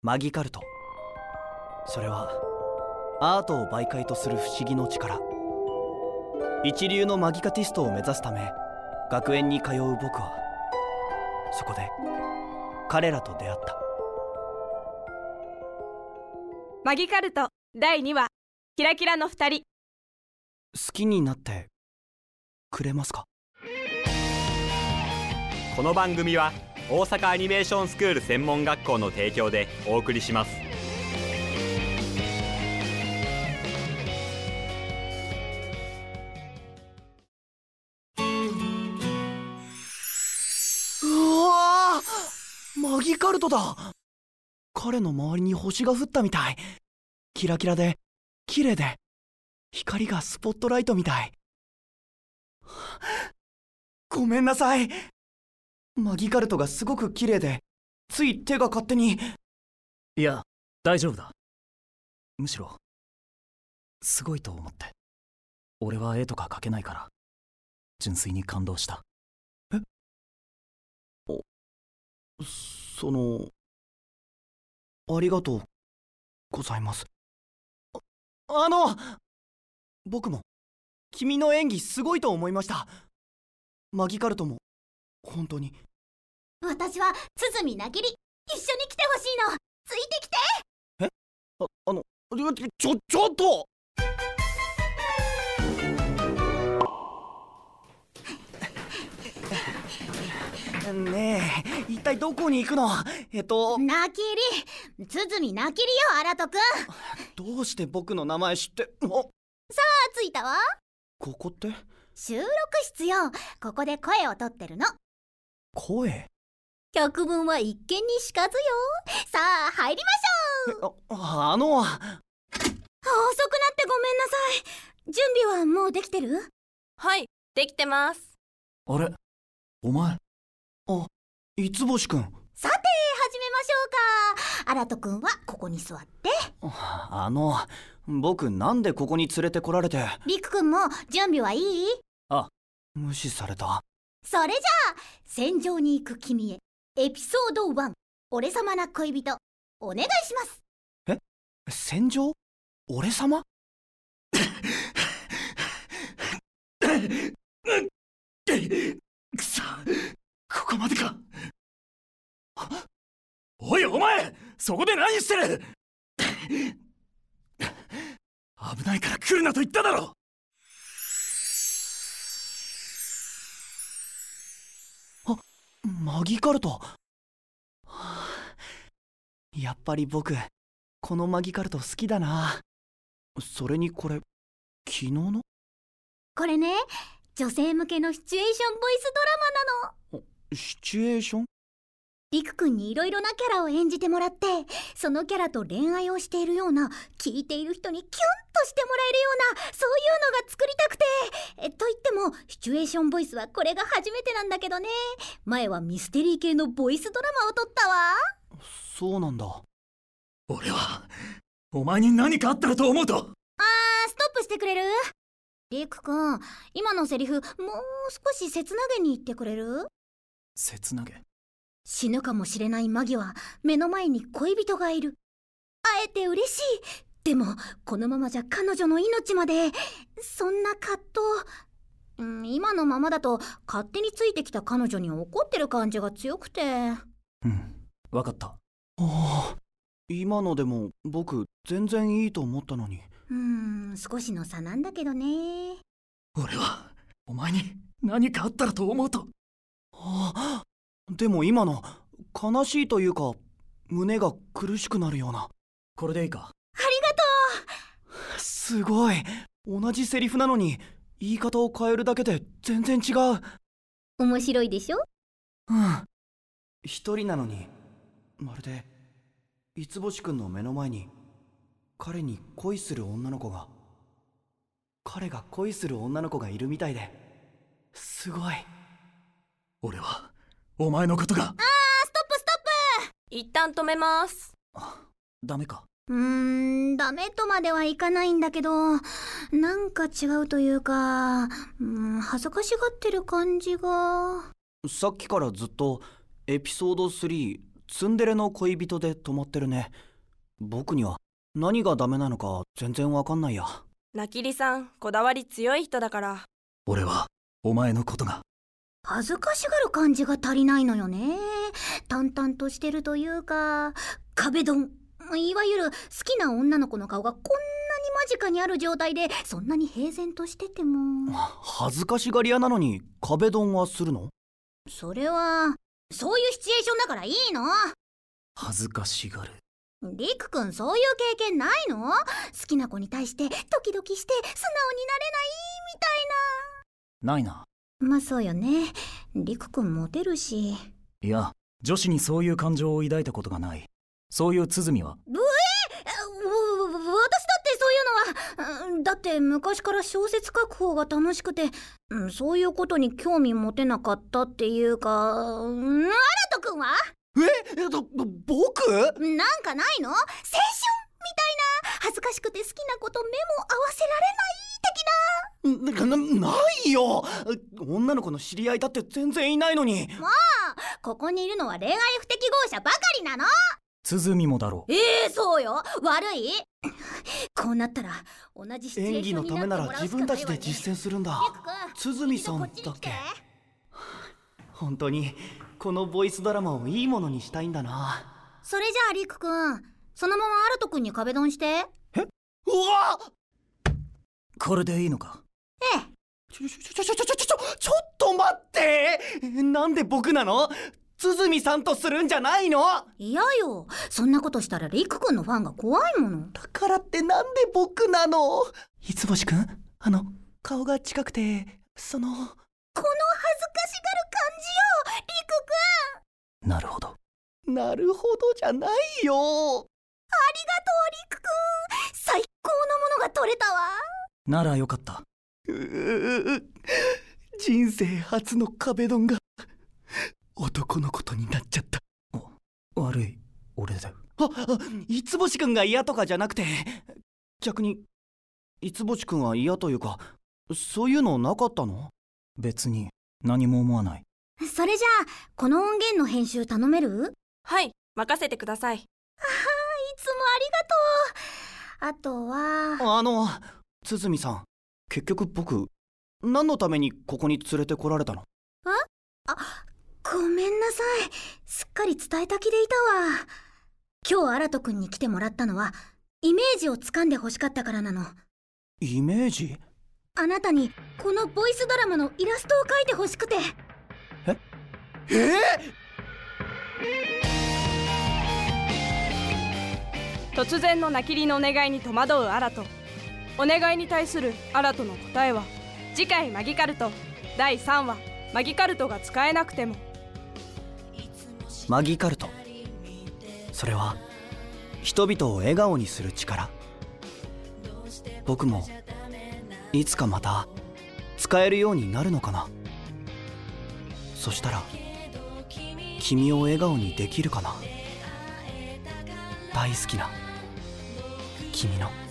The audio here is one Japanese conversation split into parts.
マギカルト。それはアートを媒介とする不思議の力。一流のマギカティストを目指すため学園に通う僕はそこで彼らと出会った。マギカルト第2話キラキラの2人。好きになってくれますか？この番組は大阪アニメーションスクール専門学校の提供でお送りします。うわマギカルトだ。彼の周りに星が降ったみたい。キラキラで綺麗で光がスポットライトみたい。ごめんなさい。マギカルトがすごく綺麗でつい手が勝手に。いや大丈夫だ。むしろすごいと思って。俺は絵とか描けないから純粋に感動した。え？おそのありがとうございます。ああの僕も君の演技すごいと思いました。マギカルトも本当に？私は鼓なぎり一緒に来てほしいの。ついてきて。ああのちょちょっと！ねえ一体どこに行くの？えっと。なきり鼓なきりよ荒戸くん。どうして僕の名前知って？あ？あついたわ。ここって？収録室よ。ここで声をとってるの声？百聞は一見にしかずよ。さあ入りましょう。ああの。遅くなってごめんなさい。準備はもうできてる？はいできてます。あれ？お前？あ五つ星くん？さて始めましょうか。荒戸くんはここに座って。あの僕なんでここに連れてこられて？りくくんも準備はいい？あ無視されたそれじゃあ戦場に行く君へエピソード1俺様な恋人お願いします。え？戦場？俺様？くそここまでか。おいお前そこで何してる？危ないから来るなと言っただろマギカルト、はあ、やっぱり僕このマギカルト好きだな。それにこれ昨日の？これね女性向けのシチュエーションボイスドラマなの。シチュエーション？りくくんにいろいろなキャラを演じてもらってそのキャラと恋愛をしているような聞いている人にキュンとしてもらえるようなそういうのが作りたくて。えと言ってもシチュエーションボイスはこれが初めてなんだけどね。前はミステリー系のボイスドラマを撮ったわ。そうなんだ。俺はお前に何かあったらと思うと。あーストップしてくれる？りくくん今のセリフもう少し切なげに言ってくれる？切なげ？死ぬかもしれないマギは目の前に恋人がいる。会えて嬉しい。でもこのままじゃ彼女の命まで。そんな葛藤、うん、今のままだと勝手についてきた彼女に怒ってる感じが強くて。うん分かった。ああ今のでも僕全然いいと思ったのに。うん少しの差なんだけどね。俺はお前に何かあったらと思うと。あでも今の悲しいというか胸が苦しくなるような。これでいいか？ありがとう。すごい。同じセリフなのに言い方を変えるだけで全然違う。面白いでしょ？うん。一人なのにまるで五星くんの目の前に彼に恋する女の子が彼が恋する女の子がいるみたいで。すごい。俺はお前のことが。あーストップストップ。一旦止めます。ダメか。うーんダメとまではいかないんだけどなんか違うというかうん恥ずかしがってる感じが。さっきからずっとエピソード3ツンデレの恋人で止まってるね。僕には何がダメなのか全然わかんないや。なきりさんこだわり強い人だから。俺はお前のことが恥ずかしがる感じが足りないのよね。淡々としてるというか壁ドン。いわゆる好きな女の子の顔がこんなに間近にある状態でそんなに平然としてても。恥ずかしがり屋なのに壁ドンはするの？それはそういうシチュエーションだからいいの。恥ずかしがる。りくくんそういう経験ないの？好きな子に対してドキドキして素直になれない？みたいな。いななまあそうよね。りくくんモテるし。いや女子にそういう感情を抱いたことがない。そういう鼓は。えわわ私だってそういうのは。うんだって昔から小説書く方が楽しくて。うんそういうことに興味持てなかったっていうか。うんアラトくんは？ええど僕？なんかないの？青春みたいな。恥ずかしくて好きな子と目も合わせられない的な。ななないよ。女の子の知り合いだって全然いないのに。ここにいるのは恋愛不適合者ばかりなの。鼓もだろええそうよ。悪い。こうなったら同じシチュエー演技のためなら自分たちで実践するんだ。鼓さんだっけ。本当にこのボイスドラマをいいものにしたいんだな。それじゃありくくん。そのままアルトくんに壁ドンして。うわこれでいいのか？ええちょちょちょちょちょちょちょちょっと待って。なんで僕なの？鼓さんとするんじゃないの？嫌よ。そんなことしたらりくくんのファンが怖いもの。だからってなんで僕なの？五星くんあの顔が近くてそのこの恥ずかしがる感じよ。りくくんなるほど。なるほどじゃないよ。ありがとうりくくん最高のものが取れたわ。ならよかった人生初の壁ドンが男のことになっちゃった。悪い俺だああ五星くんが嫌とかじゃなくて。逆に五星くんは嫌というかそういうのなかったの？別に何も思わない。それじゃあこの音源の編集頼める？はい任せてください。いつもありがとう。あとは。あの鼓さん結局僕何のためにここに連れてこられたの？ごめんなさい。すっかり伝えた気でいたわ。今日アラトくんに来てもらったのはイメージをつかんで欲しかったからなの。イメージ？あなたにこのボイスドラマのイラストを描いて欲しくて。え？突然のなきりのお願いに戸惑うアラトお願いに対するアラトの答えは次回マギカルト第3話マギカルトが使えなくても。マギカルト。それは人々を笑顔にする力。僕もいつかまた使えるようになるのかな。そしたら君を笑顔にできるかな。大好きな君の。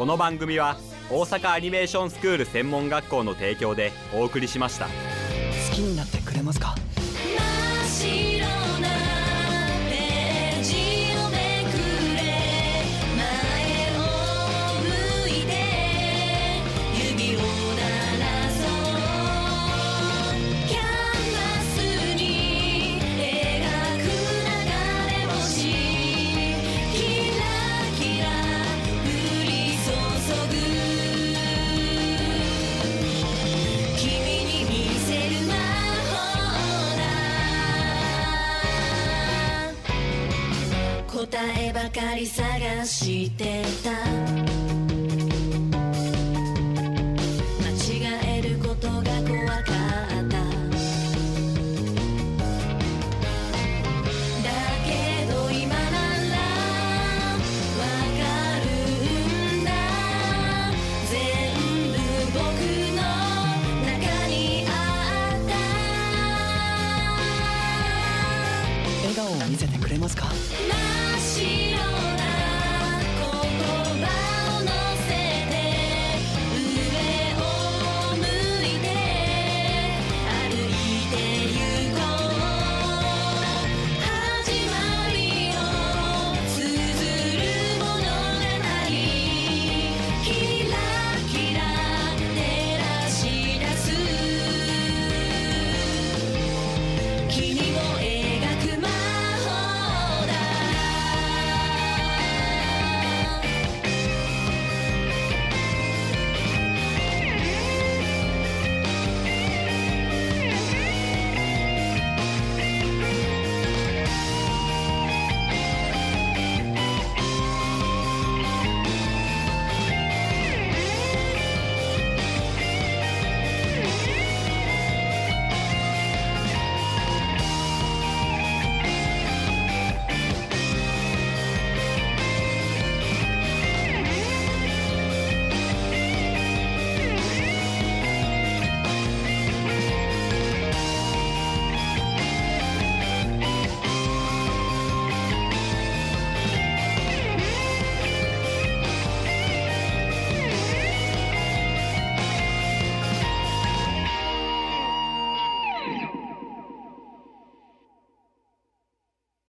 この番組は大阪アニメーションスクール専門学校の提供でお送りしました。好きになってくれますか？ばかり探してた。